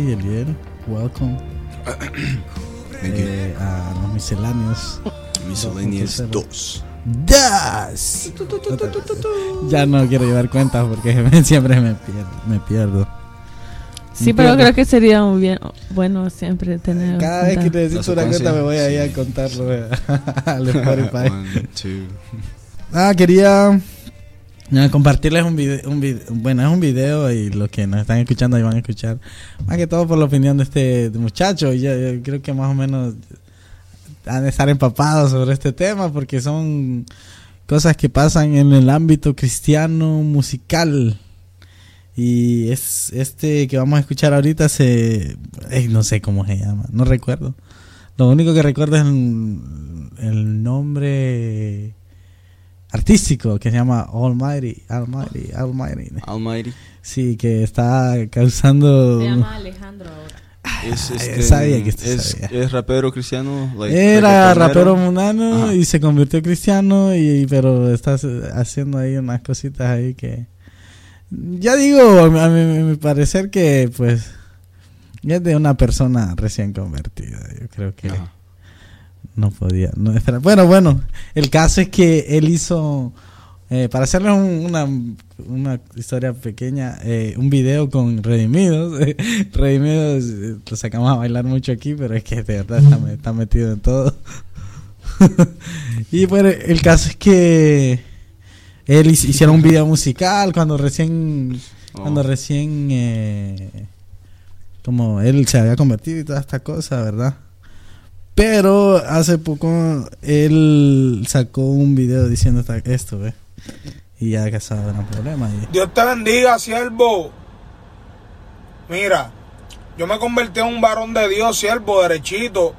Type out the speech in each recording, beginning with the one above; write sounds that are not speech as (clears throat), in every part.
Yancy, Eliel, welcome (clears throat) eh, a los misceláneos. (laughs) Miscellaneous Dos 2. Das. Ya no quiero llevar cuentas porque (laughs) siempre me pierdo. Me pierdo. Sí, pero creo que sería muy bien, bueno siempre tener. Cada vez que necesito una cuenta me voy ahí a contarlo eh, (laughs) al Spotify. One, two. Ah, quería eh, compartirles un video, un vide- bueno, es un video y los que nos están escuchando ahí van a escuchar, más que todo por la opinión de este muchacho, yo, yo creo que más o menos han de estar empapados sobre este tema porque son cosas que pasan en el ámbito cristiano musical. Y es este que vamos a escuchar ahorita se no sé cómo se llama, no recuerdo. Lo único que recuerdo es el nombre artístico que se llama Almighty, Almighty, Almighty. Almighty. Sí, que está causando Se llama Alejandro ahora. Es, Ah, este, sabía que usted es, sabía. es rapero cristiano. like, Era rapero munano Ajá. y se convirtió cristiano y pero está haciendo ahí unas cositas ahí que ya digo a mi, a mi- a mi parecer que pues es de una persona recién convertida yo creo que Ajá. No podía no esperar. bueno bueno el caso es que él hizo eh, para hacerles un- una, una historia pequeña eh, un video con Redimidos (laughs) Redimidos lo sacamos a bailar mucho aquí pero es que de verdad está, está metido en todo (laughs) y bueno el caso es que él hic- hicieron un video musical cuando recién Oh. cuando recién eh, como él se había convertido y toda esta cosa, ¿verdad? Pero hace poco él sacó un video diciendo esto, ¿ves? Y ya ha causado gran problema. y- Dios te bendiga, siervo. Mira, yo me convertí en un varón de Dios, siervo, derechito.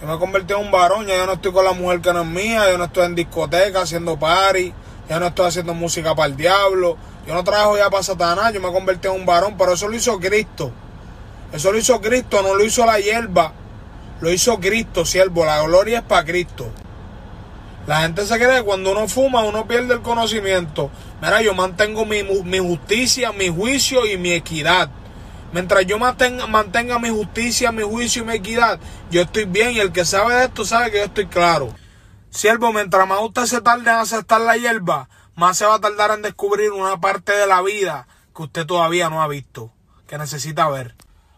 Yo me convertí en un varón, ya yo no estoy con la mujer que no es mía, yo no estoy en discoteca haciendo party, ya no estoy haciendo música para el diablo, yo no trabajo ya para Satanás, yo me convertí en un varón, pero eso lo hizo Cristo. Eso lo hizo Cristo, no lo hizo la hierba, lo hizo Cristo, siervo, la gloria es para Cristo. La gente se cree que cuando uno fuma uno pierde el conocimiento. Mira, yo mantengo mi, mi justicia, mi juicio y mi equidad. Mientras yo mantenga, mantenga mi justicia, mi juicio y mi equidad, yo estoy bien y el que sabe de esto sabe que yo estoy claro. Siervo, mientras más usted se tarde en aceptar la hierba, más se va a tardar en descubrir una parte de la vida que usted todavía no ha visto, que necesita ver.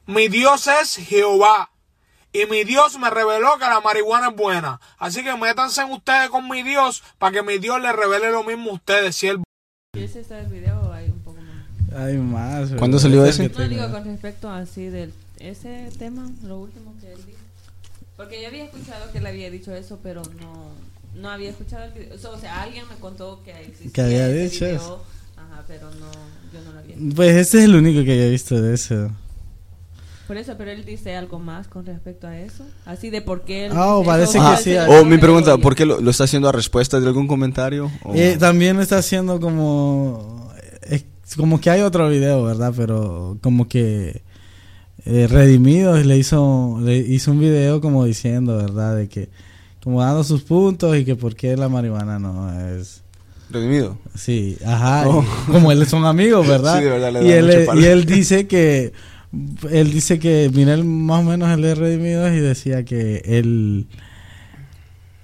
Mi Dios es Jehová. Y mi Dios me reveló que la marihuana es buena. Así que métanse en ustedes con mi Dios para que mi Dios les revele lo mismo a ustedes, siervo. ¿Y ese está el video o hay un poco más? Hay más. ¿Cuándo salió ese? No digo con respecto así del ese tema, lo último que él dijo. Porque yo había escuchado que él había dicho eso, pero no no había escuchado el video. O sea, alguien me contó que existía Que había ese dicho video. eso. Ajá, pero no yo no lo había. Pues este es el único que he visto de eso. Por eso, pero él dice algo más con respecto a eso, así de por qué él Ah, parece que sí, es. O mi pregunta, ¿por qué lo, lo está haciendo a respuesta de algún comentario? O- Eh, también está haciendo como es como que hay otro video, ¿verdad? Pero como que eh, Redimidos le hizo le hizo un video como diciendo, ¿verdad? De que como dando sus puntos y que por qué la marihuana no es Redimido. sí, ajá, Oh. como él son amigos, ¿verdad? (laughs) Sí, de verdad, le y da él mucho palo. y él dice que él dice que mira él más o menos el de Redimidos y decía que él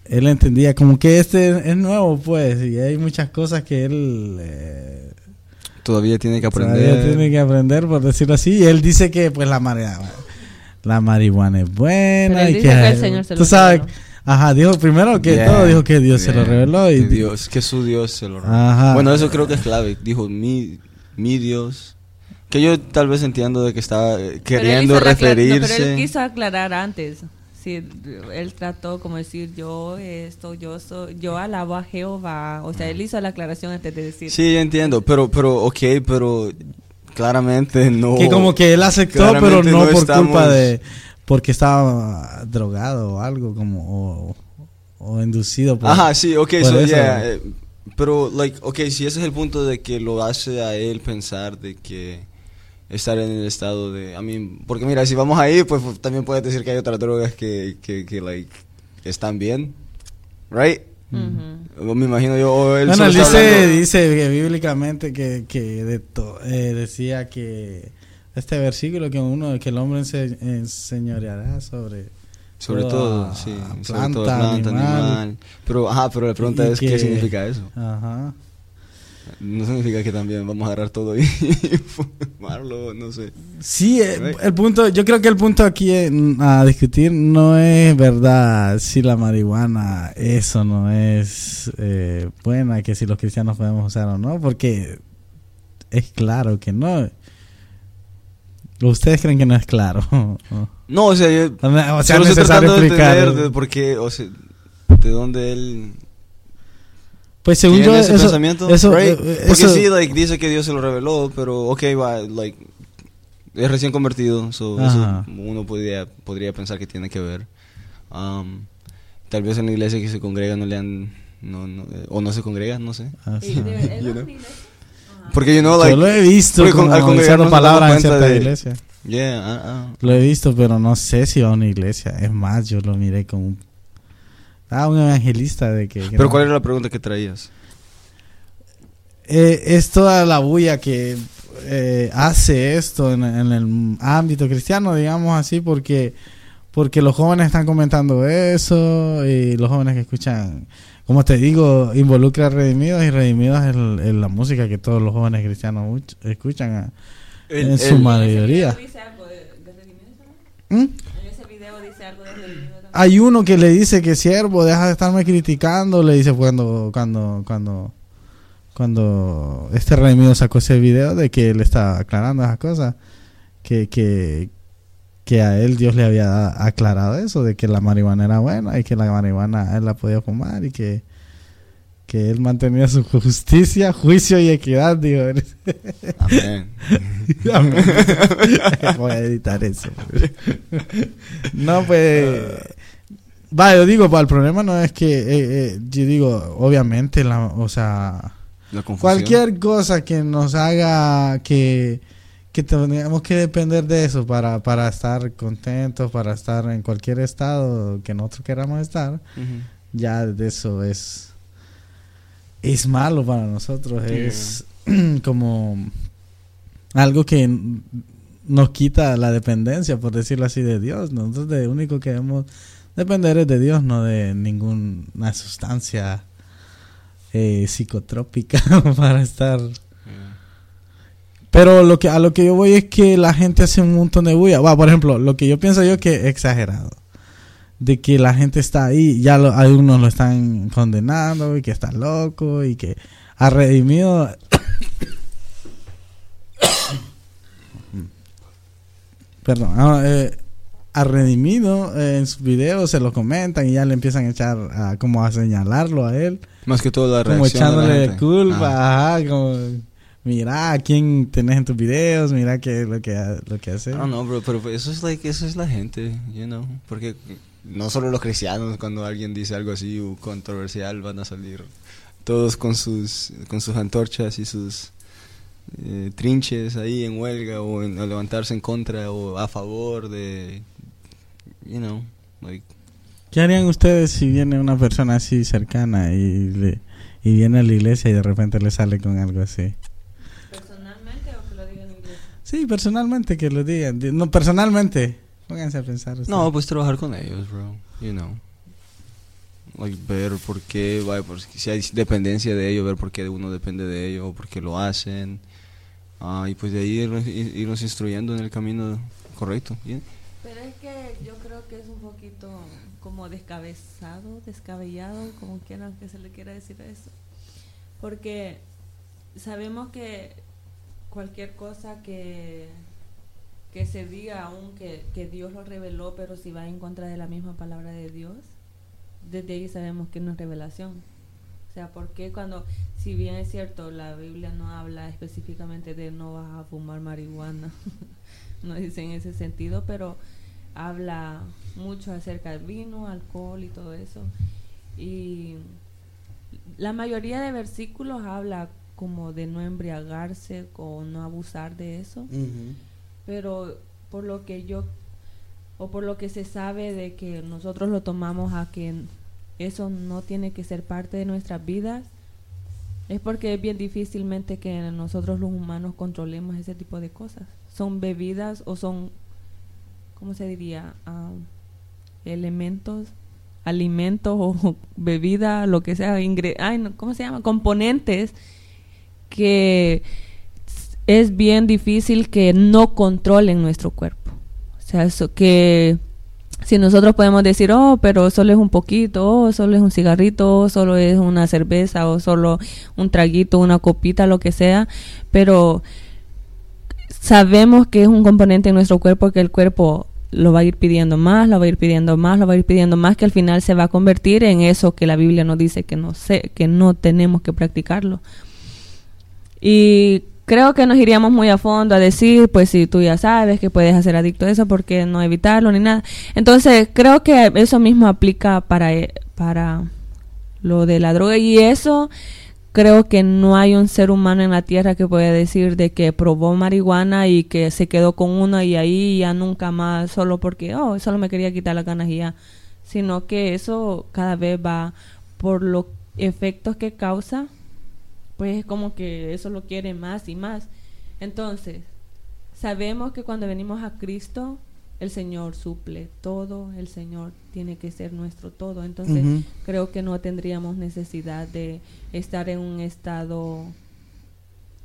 él entendía como que este es nuevo pues y hay muchas cosas que él eh, Todavía tiene que todavía aprender. tiene que aprender por decirlo así y él dice que pues la marihuana la marihuana es buena Pero él y dice que, que el Señor se tú lo sabes reveló. ajá dijo primero que Yeah, todo dijo que Dios se lo reveló y Dios, que su Dios se lo reveló. Ajá. Bueno, eso creo que es clave. Dijo mi, mi Dios. Que yo tal vez entiendo de que estaba eh, Pero queriendo aclar- no, referirse. pero él quiso aclarar antes. Sí, él trató como decir yo esto, yo soy, yo alabo a Jehová. O sea, él hizo la aclaración antes de decir. Sí, yo entiendo, pero, pero, ok, pero claramente no. que como que él aceptó pero no, no por estamos- culpa de porque estaba drogado o algo como o, o inducido por... Ajá, sí, ok, so, eso. yeah, eh, pero, like, ok, si ese es el punto de que lo hace a él pensar de que estar en el estado de, I mean, porque mira, si vamos ahí, pues también puedes decir que hay otras drogas que, que, que like, están bien, right? Ujú. O Me imagino yo, él Bueno, él dice, dice que bíblicamente que, que de to- eh, decía que este versículo que uno que el hombre ense- enseñoreará sobre sobre todo, sí, sobre todo planta, planta, animal. animal. Pero, ajá, pero la pregunta Y es, que- ¿qué significa eso? ajá No significa que también vamos a agarrar todo y (laughs) fumarlo, no sé. sí eh, el punto yo creo que el punto aquí a discutir no es verdad si la marihuana eso no es eh, buena que si los cristianos podemos usar o no porque es claro que no. Ustedes creen que no es claro (laughs) No, o sea, yo, o sea Solo estoy tratando de entender de por qué, o sea, de dónde él Pues según yo, ese eso, pensamiento, eso, right? eh, Porque eso- sí, like, dice que Dios se lo reveló, pero ok, va, like, es recién convertido, so, eso uno podría, podría pensar que tiene que ver. Um, tal vez en la iglesia que se congrega no le han, no, no, eh, o no se congrega, no sé. Ah, ¿Y sí. de- ¿es You know. Porque, you know, like, yo lo he visto con- al congregarnos palabras en cierta de- iglesia. yeah, ah, ah. Lo he visto, pero no sé si va a una iglesia. Es más, yo lo miré con un... Ah, un evangelista de que... que Pero no- ¿cuál era la pregunta que traías? Eh, es toda la bulla que eh, hace esto en, en el ámbito cristiano, digamos así, porque porque los jóvenes están comentando eso y los jóvenes que escuchan, como te digo, involucra a Redimidos y Redimidos es, el- es la música que todos los jóvenes cristianos escuchan a- en El- su el- mayoría. ¿En ese video dice algo de, de redimidos? ¿Mm? En ese video dice algo de redimidos. Hay uno que le dice que siervo, deja de estarme criticando, le dice cuando cuando cuando cuando este redimido sacó ese video de que él estaba aclarando esas cosas, que que que a él Dios le había aclarado eso de que la marihuana era buena y que la marihuana él la podía fumar y que que él mantenía su justicia, juicio y equidad, digo. Amén. (laughs) (laughs) Voy a editar eso. no, pues. Va, yo digo, el problema no es que. eh, eh, yo digo, obviamente, la, o sea. La. Cualquier cosa que nos haga que. Que tengamos que depender de eso para, para estar contentos, para estar en cualquier estado que nosotros queramos estar, ya de eso es. Es malo para nosotros. Es (clears throat) como algo que nos quita la dependencia, por decirlo así, de Dios. Nosotros de único que debemos depender es de Dios, no de ninguna sustancia eh, psicotrópica (laughs) para estar. Yeah. Pero lo que a lo que yo voy es que la gente hace un montón de bulla. Por ejemplo, lo que yo pienso yo que es exagerado. De que la gente está ahí, ya lo, algunos lo están condenando y que está loco y que ha redimido. (coughs) Perdón, ah, eh, ha redimido eh, en sus videos, se lo comentan y ya le empiezan a echar a, como a señalarlo a él Más que todo la como reacción de la echándole gente. culpa, Ah. ajá, como mira a quién tenés en tus videos, mira qué es lo que lo que hace. Know, bro, pero eso es like, eso es la gente, you know, porque no solo los cristianos cuando alguien dice algo así o controversial van a salir todos con sus con sus antorchas y sus eh, trinches ahí en huelga o en, a levantarse en contra o a favor de you know, like ¿Qué harían ustedes si viene una persona así cercana y le- y viene a la iglesia y de repente le sale con algo así? ¿Personalmente o que lo diga en inglés? Sí, personalmente que lo digan. Di- No, personalmente. Pónganse a pensar. ustedes. no, pues trabajar con ellos, bro, you know. Like, ver por qué, vaya, por si hay dependencia de ellos, ver por qué uno depende de ellos, o por qué lo hacen. Ah, y pues de ahí irnos, ir- irnos instruyendo en el camino correcto. ¿bien? Pero es que yo creo que es un poquito como descabezado, descabellado, como quieran que se le quiera decir eso. Porque sabemos que cualquier cosa que, que se diga aún que, que Dios lo reveló, pero si va en contra de la misma palabra de Dios, desde ahí sabemos que no es revelación. O sea, porque cuando, si bien es cierto, la Biblia no habla específicamente de no vas a fumar marihuana, (laughs) no dice en ese sentido, pero habla mucho acerca del vino, alcohol y todo eso. Y la mayoría de versículos habla como de no embriagarse o no abusar de eso. Pero por lo que yo o por lo que se sabe de que nosotros lo tomamos a que eso no tiene que ser parte de nuestras vidas, es porque es bien difícilmente que nosotros los humanos controlemos ese tipo de cosas. Son bebidas o son, ¿cómo se diría? Ah, elementos, alimentos o (laughs) bebida, lo que sea, ingre- ay, no, ¿cómo se llama? Componentes que es bien difícil que no controlen nuestro cuerpo. O sea, eso que si nosotros podemos decir, oh, pero solo es un poquito, oh, solo es un cigarrito, oh, solo es una cerveza, o solo un traguito, una copita, lo que sea, pero sabemos que es un componente en nuestro cuerpo que el cuerpo lo va a ir pidiendo más, lo va a ir pidiendo más, lo va a ir pidiendo más, que al final se va a convertir en eso que la Biblia nos dice que no sé, que no tenemos que practicarlo. Y creo que nos iríamos muy a fondo a decir, pues si tú ya sabes que puedes hacer adicto a eso, ¿por qué no evitarlo ni nada? Entonces, creo que eso mismo aplica para, eh, para lo de la droga y eso creo que no hay un ser humano en la tierra que pueda decir de que probó marihuana y que se quedó con una y ahí ya nunca más solo porque oh solo me quería quitar las ganas sino que eso cada vez va por los efectos que causa pues es como que eso lo quiere más y más. Entonces sabemos que cuando venimos a Cristo el Señor suple todo el Señor tiene que ser nuestro todo. Entonces creo que no tendríamos necesidad de estar en un estado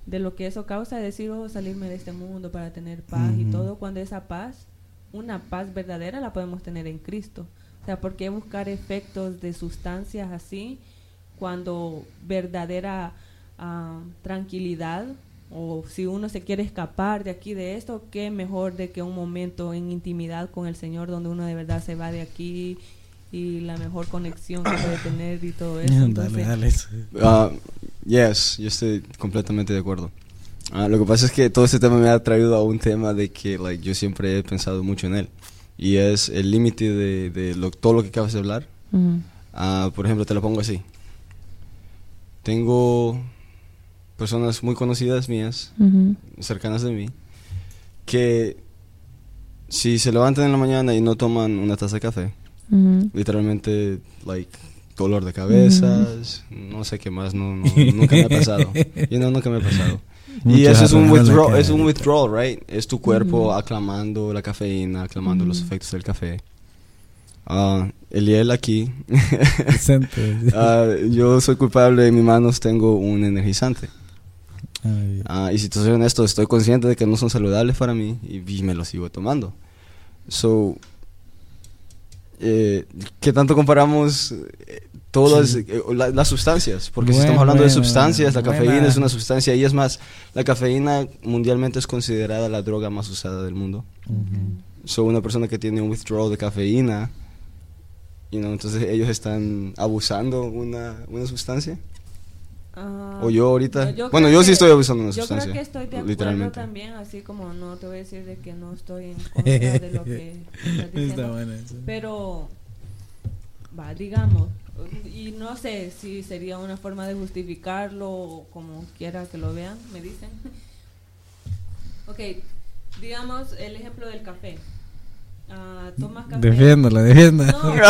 de lo que eso causa, decir, oh, salirme de este mundo para tener paz y todo, cuando esa paz, una paz verdadera, la podemos tener en Cristo. O sea, ¿por qué buscar efectos de sustancias así cuando verdadera tranquilidad o si uno se quiere escapar de aquí de esto, qué mejor de que un momento en intimidad con el Señor donde uno de verdad se va de aquí y la mejor conexión que puede tener y todo eso. dale, Entonces, dale. Ah, yes, yo estoy completamente de acuerdo. Ah, lo que pasa es que todo este tema me ha traído a un tema de que like, yo siempre he pensado mucho en él. Y es el límite de, de lo- todo lo que acabas de hablar. Ah, por ejemplo, te lo pongo así. Tengo personas muy conocidas mías, ujú, cercanas de mí, que si se levantan en la mañana y no toman una taza de café, ujú. literalmente, like, dolor de cabezas, no sé qué más, no, no- nunca me ha pasado. You know, nunca me ha pasado. (laughs) y eso es un withdrawal, es un withdrawal, right? Es tu cuerpo aclamando la cafeína, aclamando los efectos del café. Ah, Eliel aquí, (laughs) (laughs) ah, yo soy culpable, en mis manos tengo un energizante. Ah, y si te soy honesto, estoy consciente de que no son saludables para mí y, y me los sigo tomando. So, eh, ¿qué tanto comparamos eh, todas eh, la- las sustancias? Porque si Bueno, estamos hablando de bueno, sustancias, la cafeína es una sustancia y es más, la cafeína mundialmente es considerada la droga más usada del mundo. Ujú. So, una persona que tiene un withdrawal de cafeína, you know, entonces ellos están abusando una, una sustancia. Ah, O yo ahorita. yo bueno, yo sí que- estoy abusando de una Yo creo que estoy de acuerdo literalmente. también, así como no te voy a decir de que no estoy en (laughs) contra de lo que estás Está diciendo. bueno eso. Pero, va, digamos, y no sé si sería una forma de justificarlo o como quiera que lo vean, me dicen. (laughs) ok, digamos el ejemplo del café. Ah, tomas café. No, pero,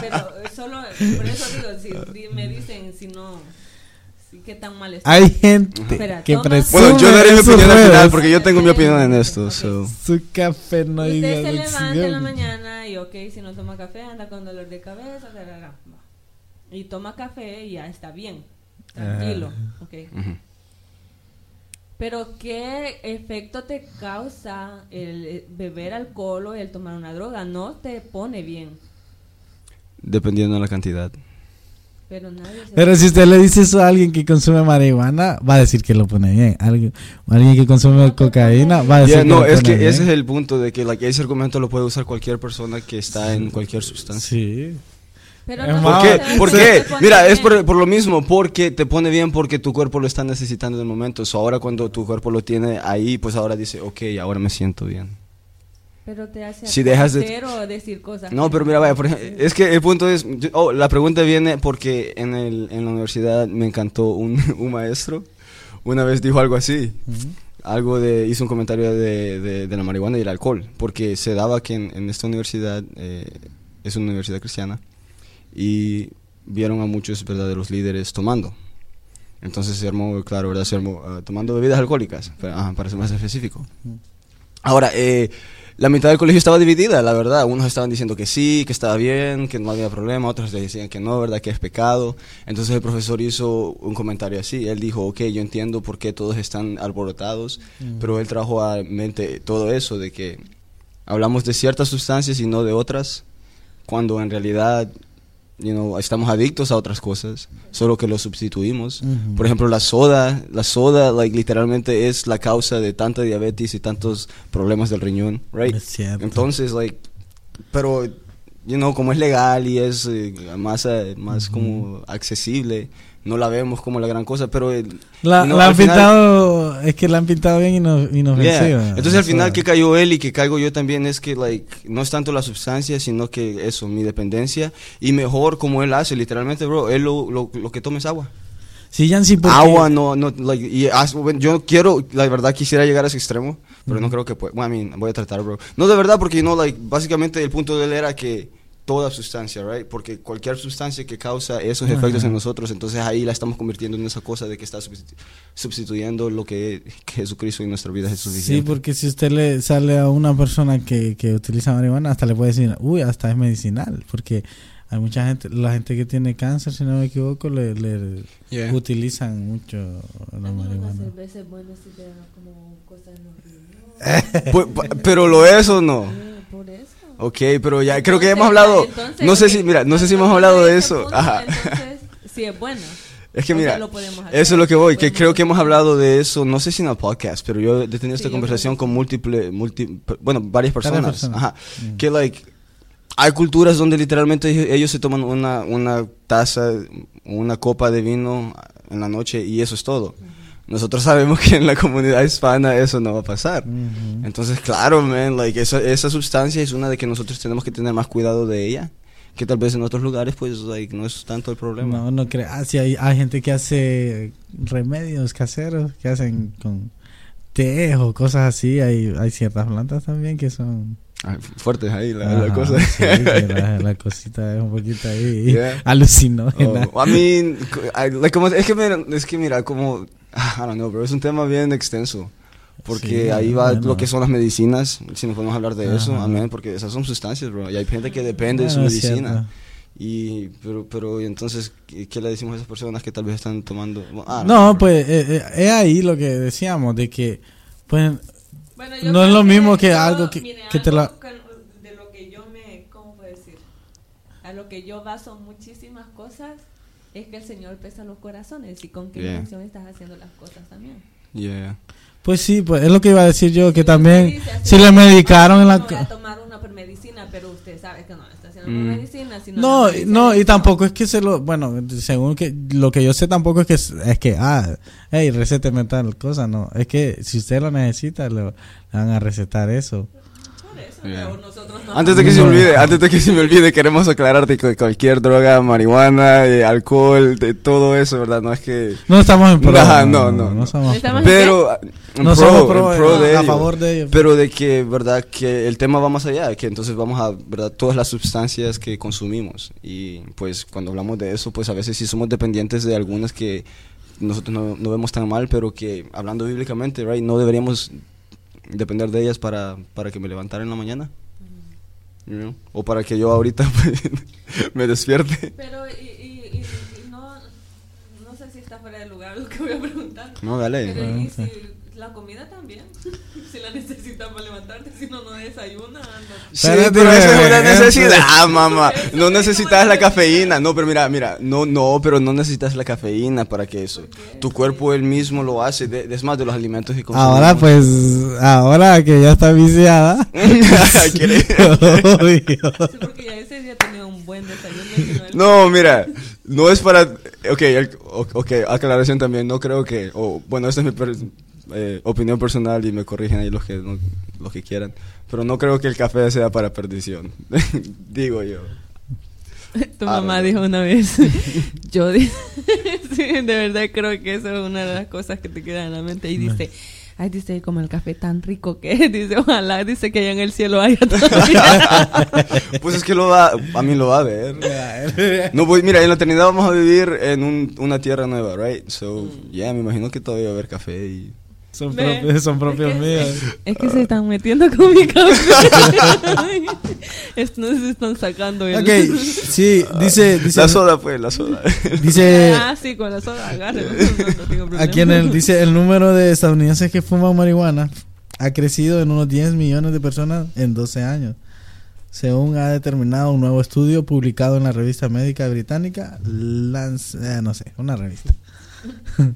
pero solo, por eso digo, si me dicen si no, qué tan mal está. Hay gente Espera, que presume Bueno, yo daré mi opinión al final porque yo tengo mi opinión en esto. So. Su café no hay Usted se levanta en la mañana y ok, si no toma café anda con dolor de cabeza, y toma café y ya está bien, tranquilo, ok. Ujú. Pero ¿qué efecto te causa el eh, beber alcohol o el tomar una droga? No te pone bien, Dependiendo de la cantidad. Pero nadie se Pero si usted le dice eso a alguien que consume marihuana, va a decir que lo pone bien. Alguien, alguien que consume cocaína, va a decir Yeah, que no, lo es pone que ese es bien. el punto de que like, ese argumento lo puede usar cualquier persona que está en cualquier sustancia. Sí. Pero Es no ¿Por qué? ¿Por qué? Mira, es bien. por, por lo mismo, porque te pone bien porque tu cuerpo lo está necesitando en el momento. So, ahora cuando tu cuerpo lo tiene ahí, pues ahora dice, ok, ahora me siento bien. Pero te hace Si dejas de- o decir cosas. No, pero mira, vaya, por ejemplo, es que el punto es, oh, la pregunta viene porque en, el, en la universidad me encantó un, (laughs) un maestro, una vez dijo algo así, algo de, hizo un comentario de, de, de la marihuana y el alcohol, porque se daba que en, en esta universidad, eh, es una universidad cristiana, y vieron a muchos verdaderos líderes tomando. Entonces se armó, claro, ¿verdad? Se armó ah, tomando bebidas alcohólicas, pero, ajá, para ser más específico. Ahora, eh, la mitad del colegio estaba dividida, la verdad. Unos estaban diciendo que sí, que estaba bien, que no había problema. Otros decían que no, ¿verdad? Que es pecado. Entonces el profesor hizo un comentario así. Él dijo, ok, yo entiendo por qué todos están alborotados, pero él trajo a mente todo eso de que hablamos de ciertas sustancias y no de otras, cuando en realidad... You know, estamos adictos a otras cosas, solo que lo sustituimos. Ujú. Por ejemplo, la soda, la soda, like, literalmente es la causa de tanta diabetes y tantos problemas del riñón, right? Es cierto. Entonces, like, pero, you know, como es legal y es eh, más, eh, más como accesible, no la vemos como la gran cosa, pero... La, no, la han final- pintado, es que la han pintado bien ino- Yeah. inofensiva. Entonces al final que cayó él y que caigo yo también es que like no es tanto la sustancia sino que eso mi dependencia y mejor como él hace literalmente bro él lo, lo, lo que toma es agua Sí, Yancy, porque... agua no no like, y yo quiero la verdad quisiera llegar a ese extremo pero no creo que pueda bueno, I mean, voy a tratar bro no de verdad porque no like básicamente el punto de él era que toda sustancia, right? Porque cualquier sustancia que causa esos Ajá. efectos en nosotros, entonces ahí la estamos convirtiendo en esa cosa de que está sustituyendo lo que Jesucristo en nuestra vida es suficiente. Sí, porque si usted le sale a una persona que, que utiliza marihuana, hasta le puede decir, uy, hasta es medicinal, porque hay mucha gente, la gente que tiene cáncer, si no me equivoco, le, le Yeah. utilizan mucho la marihuana. cerveza es buena si te da como cosas en (laughs) Pues, pero lo es o no. Por eso. Ok, pero ya creo que Entonces, hemos hablado. entonces, no sé si, mira, no sé si hemos hablado de eso. punto, Ajá. Entonces, sí es bueno. (laughs) Es que mira, lo podemos hacer, eso es lo que voy, que creo que hemos hablado de eso, no sé si en el podcast, pero yo he tenido esta Sí, conversación con múltiples, múlti- bueno, varias personas. Ajá. Mm. Que, like, hay culturas donde literalmente ellos, ellos se toman una, una taza, una copa de vino en la noche y eso es todo. Nosotros sabemos que en la comunidad hispana eso no va a pasar. Ujú. Entonces, claro, man, like, esa, esa sustancia es una de que nosotros tenemos que tener más cuidado de ella. Que tal vez en otros lugares, pues, like, no es tanto el problema. No, no creo. Ah, sí, hay, hay gente que hace remedios caseros, que hacen con té o cosas así. Hay, hay ciertas plantas también que son... Fuertes ahí la, la Ajá, cosa. sí, (laughs) la, la cosita es un poquito ahí Yeah. alucinógena. Oh, I mean, I- like, como- es, que mira, es que mira, como, ah, I don't know, bro, es un tema bien extenso. Porque Sí, ahí va bueno. lo que son las medicinas, si nos podemos hablar de eso, Ajá. amén, porque esas son sustancias, bro, y hay gente que depende de su es medicina. cierto. Y, pero, pero, y entonces, ¿qué, qué le decimos a esas personas que tal vez están tomando? Ah, No, pues eh, eh, es ahí lo que decíamos, de que pues Bueno, No es lo mismo que algo que- mire, que te algo la- de lo que yo me, ¿cómo puedo decir? A lo que yo baso muchísimas cosas es que el Señor pesa los corazones y con qué Yeah. intención estás haciendo las cosas también. Yeah. pues sí, pues es lo que iba a decir yo, que también Dice si le medicaron en la No voy a tomar una medicina, pero usted sabe que no está haciendo Mm. medicina, sino No, medicina no, y tampoco es que se lo, bueno, según que lo que yo sé tampoco es que es, que ah, hey, recéteme tal cosa, no, es que si usted lo necesita le, le van a recetar eso. Por eso, Yeah. pero nosotros no Antes de que se me olvide, antes de que se me olvide, queremos aclararte que cualquier droga, marihuana, eh, alcohol, de todo eso, ¿verdad? No es que... No estamos en pro. Nah, no, no, no. somos Estamos. Pero, en No pro, somos pro, en pro eh, de a ello. favor de ello. Pero de que, ¿verdad? Que el tema va más allá, que entonces vamos a, ¿verdad? Todas las sustancias que consumimos. Y pues cuando hablamos de eso, pues a veces sí somos dependientes de algunas que nosotros no, no vemos tan mal, pero que hablando bíblicamente, right? No deberíamos depender de ellas para, para que me levantara en la mañana. You know? O para que yo ahorita (laughs) me despierte. Pero, y, y, y, y no, no sé si está fuera de lugar lo que voy a preguntar. No, dale. Pero, y si la comida también, (laughs) si la necesitas para levantarte, si no, no desayuna. anda. Sí, pero esa es una necesidad, (laughs) mamá. Eso No es necesitas la cafeína. No, pero mira, mira, no, no, pero no necesitas la cafeína para que eso. Tu cuerpo él mismo lo hace. de- es más de los alimentos que consumimos. Ahora pues, ahora que ya está viciada. (laughs) Sí, porque ya ese día tenía un buen desayuno. y no mira, no es para. Ok, ok, aclaración también. No creo que. O bueno, esta es mi eh, opinión personal y me corrigen ahí los que, no- los que quieran. Pero no creo que el café sea para perdición. (laughs) Digo yo. Tu Ah, mamá dijo una vez, (laughs) yo (laughs) sí, de verdad creo que eso es una de las cosas que te quedan en la mente y dice, ay, dice, como el café tan rico que es, dice, ojalá, dice que allá en el cielo haya todavía. Pues es que lo va, a mí lo va a ver. No, pues mira, en la eternidad vamos a vivir en un- una tierra nueva, right? So, yeah, me imagino que todavía va a haber café y... Son, propios, son propios es que- míos. Es que se están metiendo con mi café. (laughs) Esto no se están sacando el... Ok, sí, dice, dice, La soda, pues, la soda. dice Ah, sí, con la soda, agárrelo. No, no aquí en el, dice el número de estadounidenses que fuman marihuana ha crecido en unos 10 millones de personas en 12 años. Según ha determinado un nuevo estudio publicado en la revista médica británica, Lance, eh, no sé, una revista. (laughs)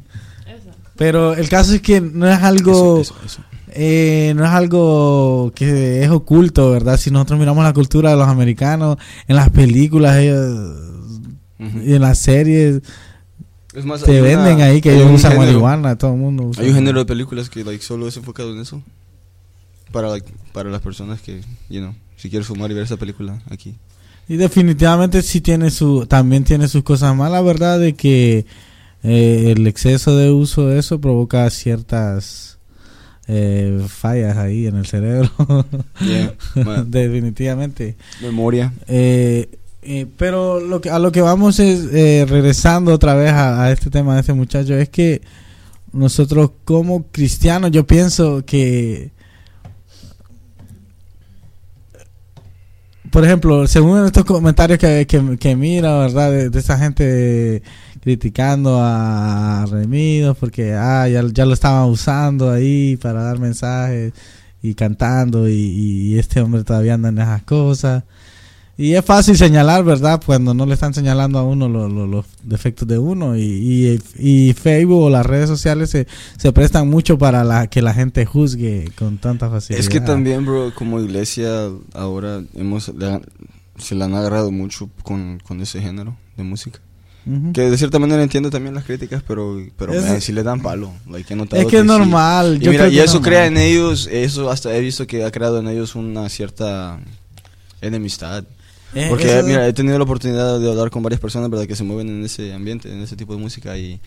Pero el caso es que no es algo, Eso, eso, eso. eh, no es algo que es oculto, ¿verdad? Si nosotros miramos la cultura de los americanos, en las películas ellos, Ujú. y en las series, Es más, te una- venden ahí que ellos usan género- marihuana, todo el mundo usa. Hay un género de películas que like, solo es enfocado en eso. Para, like, para las personas que, you know, si quieres fumar y ver esa película aquí. Y definitivamente sí tiene su, también tiene sus cosas malas, ¿verdad? De que eh, el exceso de uso de eso provoca ciertas eh, fallas ahí en el cerebro. (laughs) Yeah, (laughs) definitivamente. memoria. Eh, eh, pero lo que, a lo que vamos es, eh, regresando otra vez a, a este tema de este muchacho, es que nosotros como cristianos, yo pienso que, por ejemplo, según estos comentarios que, que, que mira, ¿verdad? De, de esa gente criticando a Remidos porque ah, ya, ya lo estaban usando ahí para dar mensajes y cantando y, este hombre todavía anda en esas cosas. Y es fácil señalar, ¿verdad? Cuando no le están señalando a uno lo- lo- los defectos de uno. Y, y, Facebook o las redes sociales se, se prestan mucho para la, que la gente juzgue con tanta facilidad. Es que también, bro, como iglesia, ahora hemos se le han agarrado mucho con, con ese género de música. Que de cierta manera entiendo también las críticas, pero, pero Es- man, sí le dan palo. Like, Es que es sí. normal. Y, yo mira, y que es eso crea en normal. ellos, eso hasta he visto que ha creado en ellos una cierta enemistad. Eh, Porque, mira, he tenido la oportunidad de hablar con varias personas, ¿verdad? Que se mueven en ese ambiente, en ese tipo de música y,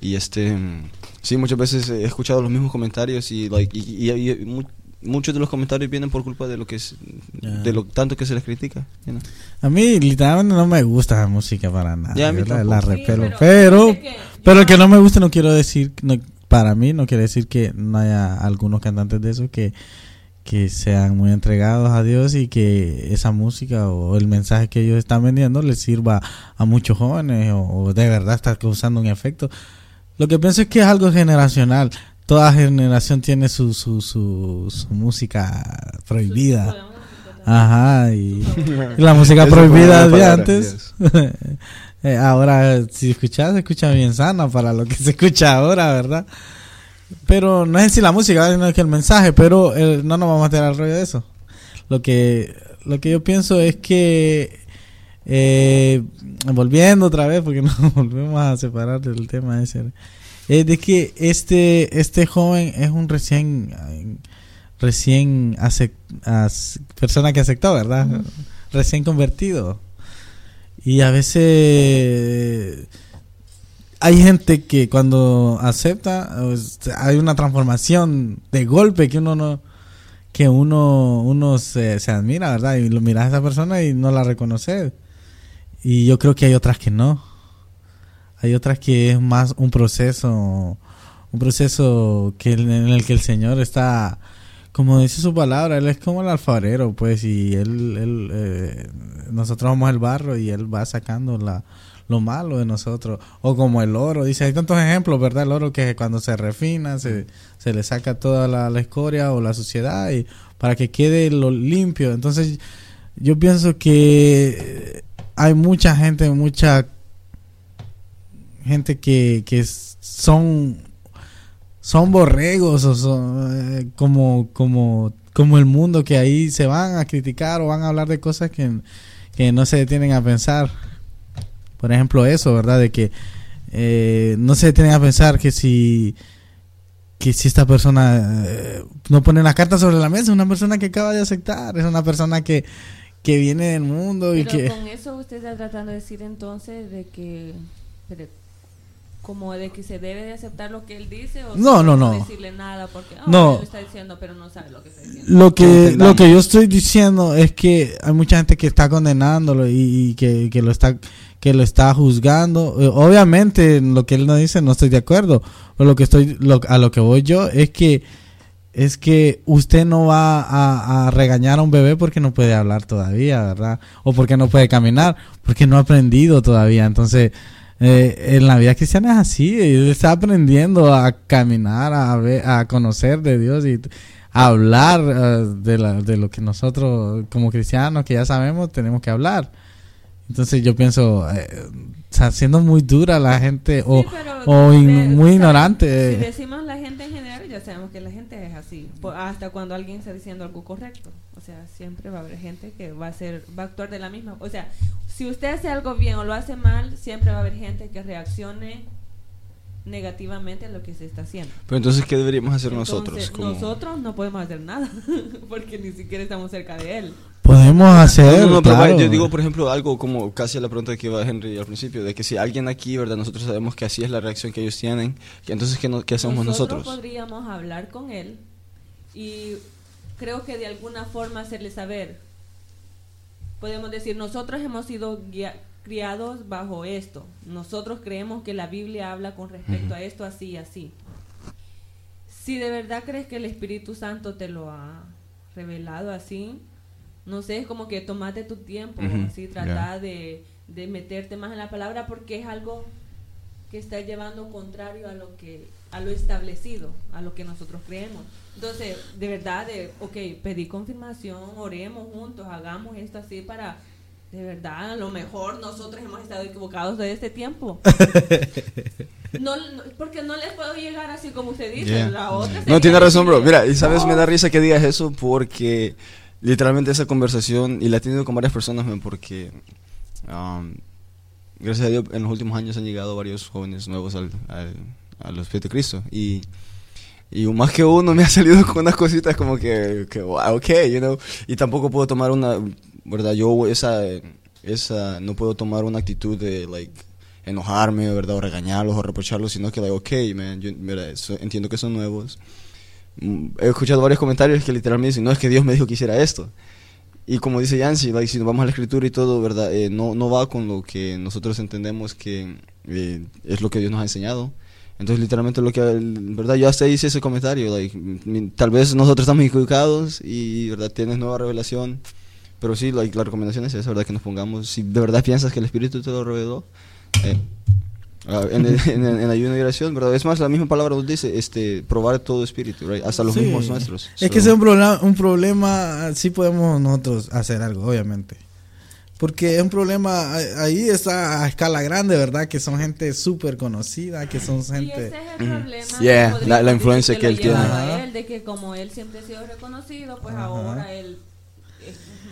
y este, mm, sí, muchas veces he escuchado los mismos comentarios y, like, y, y- y muchos de los comentarios vienen por culpa de lo que es, de lo tanto que se les critica. you know. A mí literalmente no me gusta la música para nada. Yo la, la tampoco. Sí, repelo. pero- Pero, que pero yo- el que no me guste no quiero decir, no, para mí no quiere decir que no haya algunos cantantes de eso que, que sean muy entregados a Dios y que esa música o el mensaje que ellos están vendiendo les sirva a muchos jóvenes o, o de verdad está causando un efecto. Lo que pienso es que es algo generacional. Toda generación tiene su, su, su, su música prohibida. Ajá, y y la música prohibida de palabra, antes. (laughs) Eh, ahora, si escuchas, se escucha bien sana para lo que se escucha ahora, ¿verdad? Pero no es en sí la música, no es que el mensaje, pero eh, no nos vamos a meter al rollo de eso. Lo que, lo que yo pienso es que, eh, volviendo otra vez, porque (laughs) nos volvemos a separar del tema ese, es de que este, este joven es un recién, eh, recién acep- as- persona que aceptó, ¿verdad? Recién convertido. Y a veces hay gente que cuando acepta sea, hay una transformación de golpe que uno no que uno uno se, se admira, ¿verdad? Y lo miras a esa persona y no la reconoces. Y yo creo que hay otras que no. Hay otras que es más un proceso un proceso que en el que el Señor está como dice su palabra, él es como el alfarero, pues, y él, él eh, nosotros somos el barro y él va sacando la, lo malo de nosotros. O como el oro, dice, hay tantos ejemplos, ¿verdad? El oro que cuando se refina, se, se le saca toda la, la escoria o la suciedad y para que quede lo limpio. Entonces, yo pienso que hay mucha gente, mucha gente que, que son son borregos o son eh, como como como el mundo que ahí se van a criticar o van a hablar de cosas que, que no se detienen a pensar. Por ejemplo eso verdad de que eh, no se detienen a pensar que si que si esta persona eh, no pone las cartas sobre la mesa, es una persona que acaba de aceptar, es una persona que, que viene del mundo y Pero que... con eso usted está tratando de decir entonces de que como de que se debe de aceptar lo que él dice o No, no, no. decirle nada porque ah, No. él lo está diciendo pero no sabe lo que está diciendo. Lo que, lo que yo estoy diciendo es que hay mucha gente que está condenándolo y, y que, que lo está que lo está juzgando. Eh, Obviamente, en lo que él no dice no estoy de acuerdo. Pero lo que estoy lo- a lo que voy yo es que es que usted no va a, a regañar a un bebé porque no puede hablar todavía, ¿verdad? O porque no puede caminar, porque no ha aprendido todavía. Entonces, eh, en la vida cristiana es así, él está aprendiendo a caminar, a ver, a conocer de Dios y a hablar eh, de, la- de lo que nosotros como cristianos que ya sabemos tenemos que hablar. Entonces yo pienso, eh, siendo muy dura la gente o, Sí, pero, o in- muy ignorante. Si decimos la gente en general, ya sabemos que la gente es así. Hasta cuando alguien está diciendo algo correcto. O sea, siempre va a haber gente que va a ser, va a actuar de la misma. O sea, si usted hace algo bien o lo hace mal, siempre va a haber gente que reaccione negativamente a lo que se está haciendo. Pero entonces, ¿qué deberíamos hacer Entonces, nosotros? Nosotros no podemos hacer nada (laughs) porque ni siquiera estamos cerca de él. Podemos hacer, No, no, no, pero claro. vaya, yo digo, por ejemplo, algo como casi a la pregunta que iba Henry al principio, de que si alguien aquí, ¿verdad? Nosotros sabemos que así es la reacción que ellos tienen, que entonces, ¿qué, no- qué hacemos nosotros? podríamos hablar con él y creo que de alguna forma hacerle saber. Podemos decir, nosotros hemos sido guia- criados bajo esto. Nosotros creemos que la Biblia habla con respecto a esto así y así. Si de verdad crees que el Espíritu Santo te lo ha revelado así, no sé, es como que tomate tu tiempo, así, trata de, de meterte más en la palabra porque es algo que está llevando contrario a lo que a lo establecido, a lo que nosotros creemos. Entonces, de verdad, de, ok, pedí confirmación, oremos juntos, hagamos esto así para, de verdad, a lo mejor nosotros hemos estado equivocados de este tiempo. (laughs) No, no, porque no les puedo llegar así como usted dice. Yeah. La otra No, tiene razón, bro. Mira, y sabes, me da risa que digas eso porque literalmente esa conversación, y la he tenido con varias personas, man, porque um, gracias a Dios en los últimos años han llegado varios jóvenes nuevos al, al, a los pies de Cristo. Y, y más que uno me ha (laughs) salido con unas cositas como que, que wow, ok, you know. Y tampoco puedo tomar una, ¿verdad? Yo esa, esa, no puedo tomar una actitud de, like, enojarme, ¿verdad? O regañarlos o reprocharlos, sino que, like, ok, man, yo, mira, entiendo que son nuevos. He escuchado varios comentarios que literalmente dicen, no, es que Dios me dijo que hiciera esto. Y como dice Yancy, like, si nos vamos a la escritura y todo, ¿verdad? Eh, no, no va con lo que nosotros entendemos que eh, es lo que Dios nos ha enseñado. Entonces, literalmente, lo que, ¿verdad? Yo hasta hice ese comentario, like, tal vez nosotros estamos equivocados y, ¿verdad? Tienes nueva revelación. Pero sí, like, la recomendación es esa, ¿verdad? Que nos pongamos, si de verdad piensas que el Espíritu te lo reveló, eh, ah, en, el- en, el- en ayuno y oración, ¿verdad? Es más, la misma palabra nos dice, este, probar todo espíritu, right? Hasta los Sí. mismos nuestros. Es So- que ese es un problema, un problema, sí podemos nosotros hacer algo, obviamente. Porque es un problema, ahí- está a escala grande, ¿verdad? Que son gente súper conocida, que son Y ese gente... es el problema. Yeah, que la- la influencia decir que él tiene. él, de que como él siempre ha sido reconocido, pues Ajá. ahora él,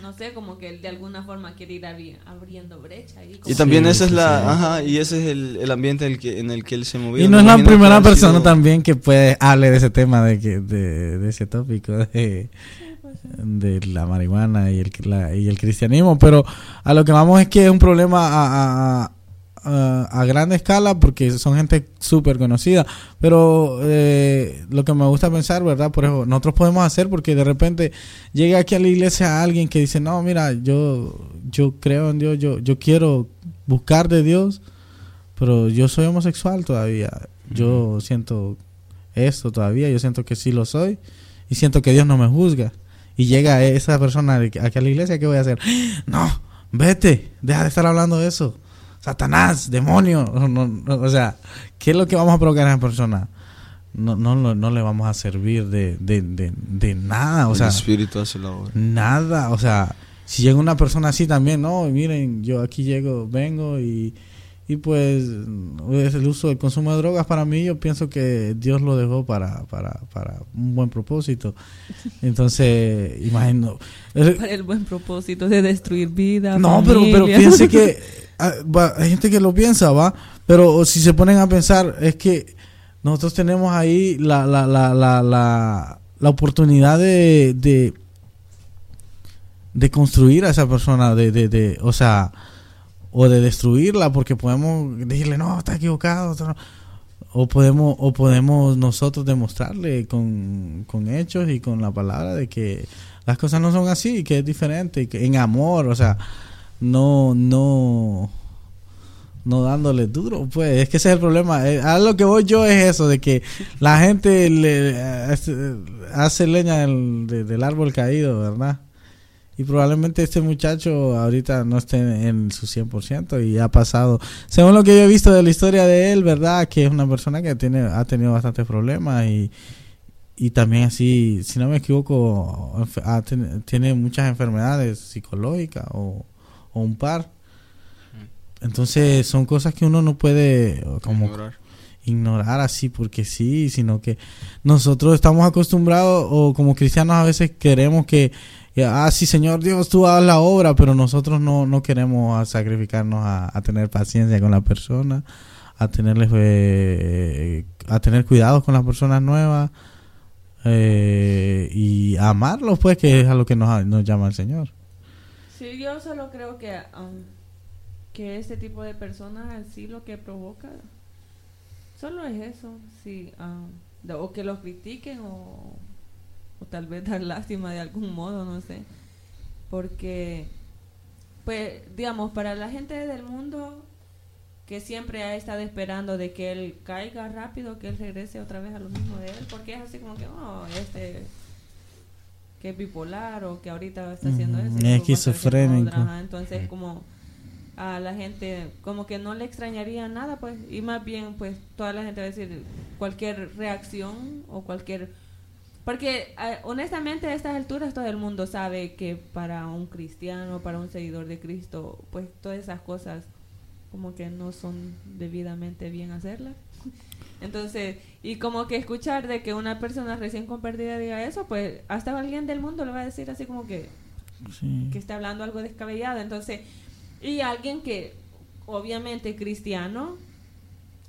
no sé, como que él de alguna forma quiere ir abri- abriendo brecha. ahí, como Y también Sí, esa es la, sí. ajá, y ese es el, el ambiente en el que, en el que él se movía. Y no es la primera persona sido- también que puede hable de ese tema, de, que, de, de ese tópico, de, de la marihuana y el, la- y el cristianismo. Pero a lo que vamos es que es un problema a, a, a, a gran escala porque son gente súper conocida. Pero eh, lo que me gusta pensar, ¿verdad? Por eso nosotros podemos hacer porque de repente llega aquí a la iglesia alguien que dice, no, mira, yo, yo creo en Dios, yo, yo quiero buscar de Dios pero yo soy homosexual todavía. Yo siento esto todavía, yo siento que sí lo soy y siento que Dios no me juzga. Y llega esa persona aquí a la iglesia, ¿qué voy a hacer? (gasps) No, vete, deja de estar hablando de eso. Satanás, demonio. No, o sea, ¿qué es lo que vamos a provocar a esa persona? No, no, no, le vamos a servir de, de, de, de nada. O sea, el espíritu hace la obra. Nada, o sea, si llega una persona así también, no, miren, yo aquí llego, vengo y, y pues es el uso del consumo de drogas para mí, yo pienso que Dios lo dejó para, para, para un buen propósito. (laughs) Entonces, imagino. Para el buen propósito de destruir vida. No, pero, pero fíjense que (laughs) hay gente que lo piensa, ¿va? Pero si se ponen a pensar, es que nosotros tenemos ahí la, la, la, la, la, la oportunidad de, de, de construir a esa persona, de, de, de, o sea, o de destruirla, porque podemos decirle, no, está equivocado, esto no". o podemos, o podemos nosotros demostrarle con, con hechos y con la palabra de que las cosas no son así, que es diferente, que en amor, o sea, no, no, no dándole duro, pues es que ese es el problema. Eh, A lo que voy yo es eso, de que la gente le eh, hace, hace leña del, de- del árbol caído, ¿verdad? Y probablemente este muchacho ahorita no esté en su 100% y ha pasado, según lo que yo he visto de la historia de él, ¿verdad? Que es una persona que tiene ha tenido bastantes problemas y, y también así, si no me equivoco, tiene muchas enfermedades psicológicas o, o un par. Entonces son cosas que uno no puede como Ignorar. ignorar así porque sí, sino que nosotros estamos acostumbrados o como cristianos a veces queremos que, que, ah, sí, Señor Dios, tú hagas la obra, pero nosotros no, no queremos a sacrificarnos a, a tener paciencia con la persona, a tenerles, eh, a tener cuidado con las personas nuevas eh, y a amarlos, pues, que es a lo que nos, nos llama el Señor. Sí, yo solo creo que, um, que este tipo de personas así lo que provoca solo es eso, sí, um, o que los critiquen o, o tal vez (laughs) dar lástima de algún modo, no sé, porque, pues, digamos, para la gente del mundo que siempre ha estado esperando de que él caiga rápido, que él regrese otra vez a lo mismo de él, porque es así como que, oh, este que es bipolar o que ahorita está haciendo eso. es esquizofrénico. entonces como a la gente como que no le extrañaría nada pues y más bien pues toda la gente va a decir cualquier reacción o cualquier porque eh, honestamente a estas alturas todo el mundo sabe que para un cristiano para un seguidor de Cristo pues todas esas cosas como que no son debidamente bien hacerlas entonces, y como que escuchar de que una persona recién convertida diga eso, pues hasta alguien del mundo le va a decir así como que, Sí. que está hablando algo descabellado. Entonces, y alguien que obviamente cristiano,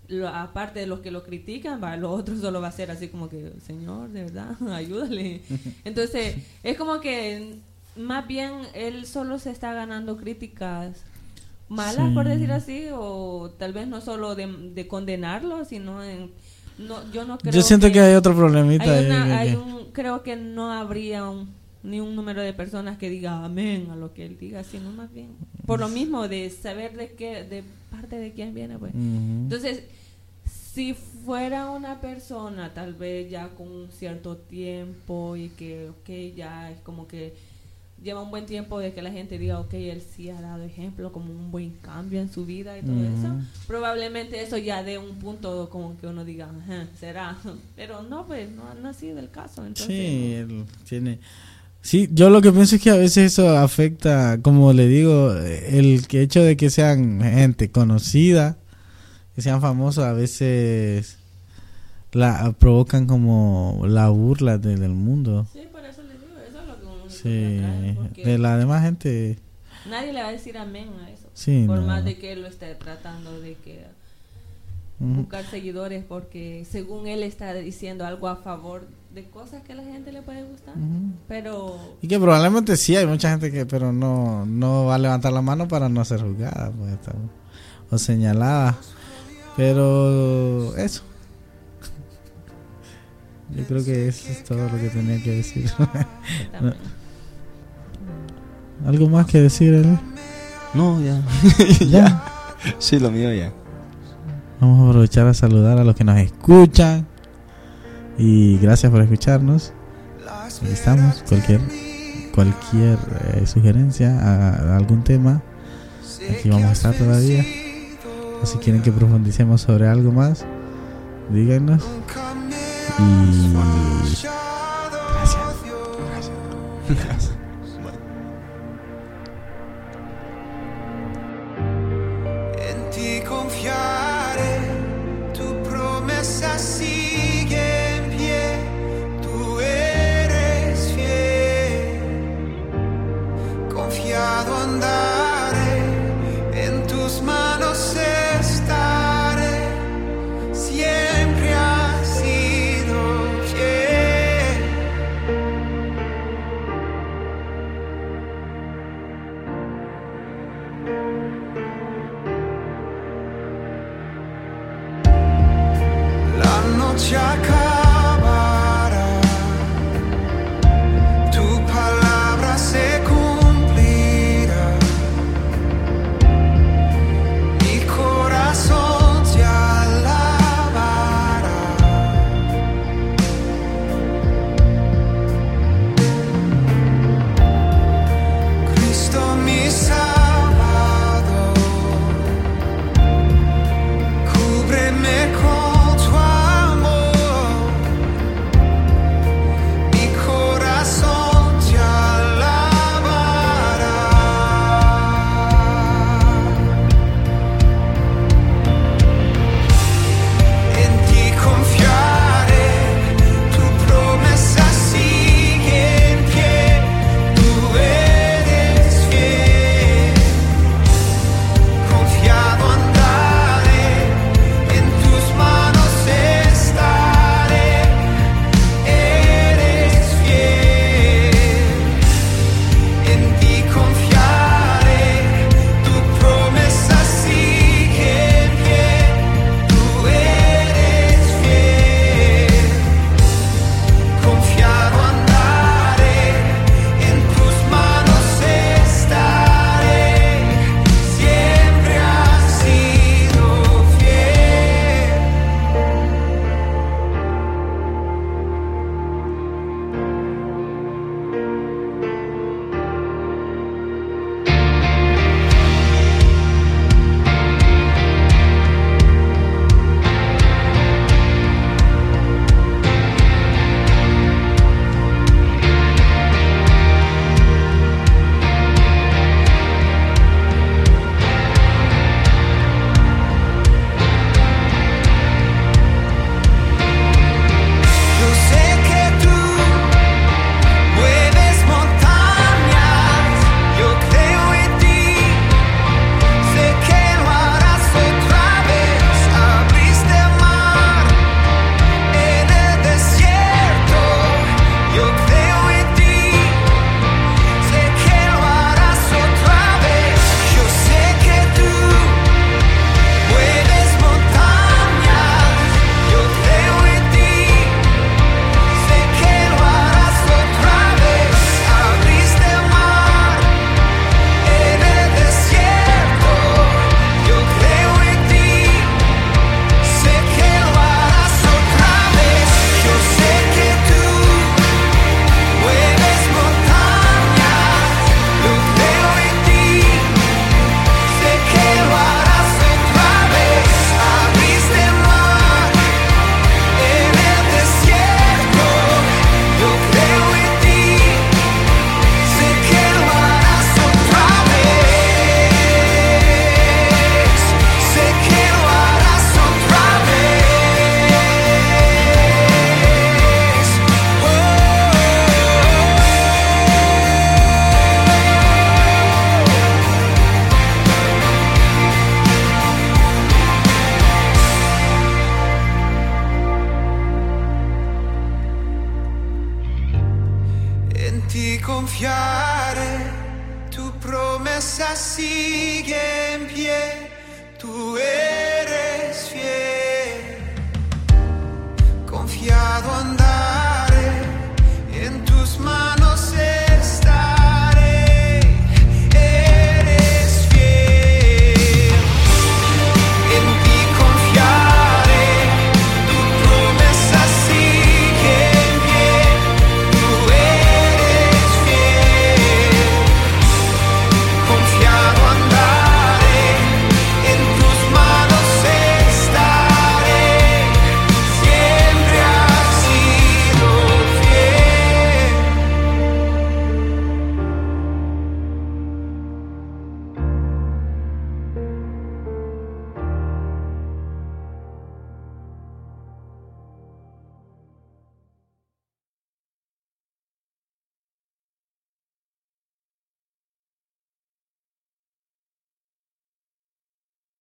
lo- aparte de los que lo critican, va, lo otro solo va a ser así como que, Señor, de verdad, (laughs) ayúdale. (laughs) Entonces, es como que más bien él solo se está ganando críticas malas, Sí. por decir así, o tal vez no solo de, de condenarlo, sino en... No, yo no creo Yo siento que, hay otro problemita. hay ahí una- que- hay que- un- creo que no habría un- ni un número de personas que diga amén a lo que él diga, sino más bien por lo mismo de saber de qué, de parte de quién viene, pues. Entonces, si fuera una persona tal vez ya con un cierto tiempo y que, ok, ya es como que lleva un buen tiempo de que la gente diga, ok, él sí ha dado ejemplo, como un buen cambio en su vida y todo eso, probablemente eso ya de un punto como que uno diga, "Ajá, será, (laughs) pero no, pues no, no ha sido el caso. Entonces, Sí, él tiene. Sí, yo lo que pienso es que a veces eso afecta, como le digo, el hecho de que sean gente conocida, que sean famosos, a veces la provocan como la burla de- del mundo. Sí, por eso les digo, eso es lo que uno Sí, de la demás gente, nadie le va a decir amén a eso. sí, por no. más de que él lo esté tratando de que buscar seguidores porque según él está diciendo algo a favor de cosas que a la gente le puede gustar. Pero Y que probablemente sí hay mucha gente que, pero no, no va a levantar la mano para no ser juzgada, pues, está- o señalada. Pero eso. (laughs) Yo creo que eso es todo lo que tenía que decir. (laughs) ¿Algo más que decir, Eli? No, (laughs) ya. Ya. Sí, lo mío ya. Vamos a aprovechar a saludar a los que nos escuchan. Y gracias por escucharnos. Aquí estamos. Cualquier, cualquier eh, sugerencia a, a algún tema. Aquí vamos a estar todavía. O si quieren que profundicemos sobre algo más, díganos. Y gracias. En (laughs)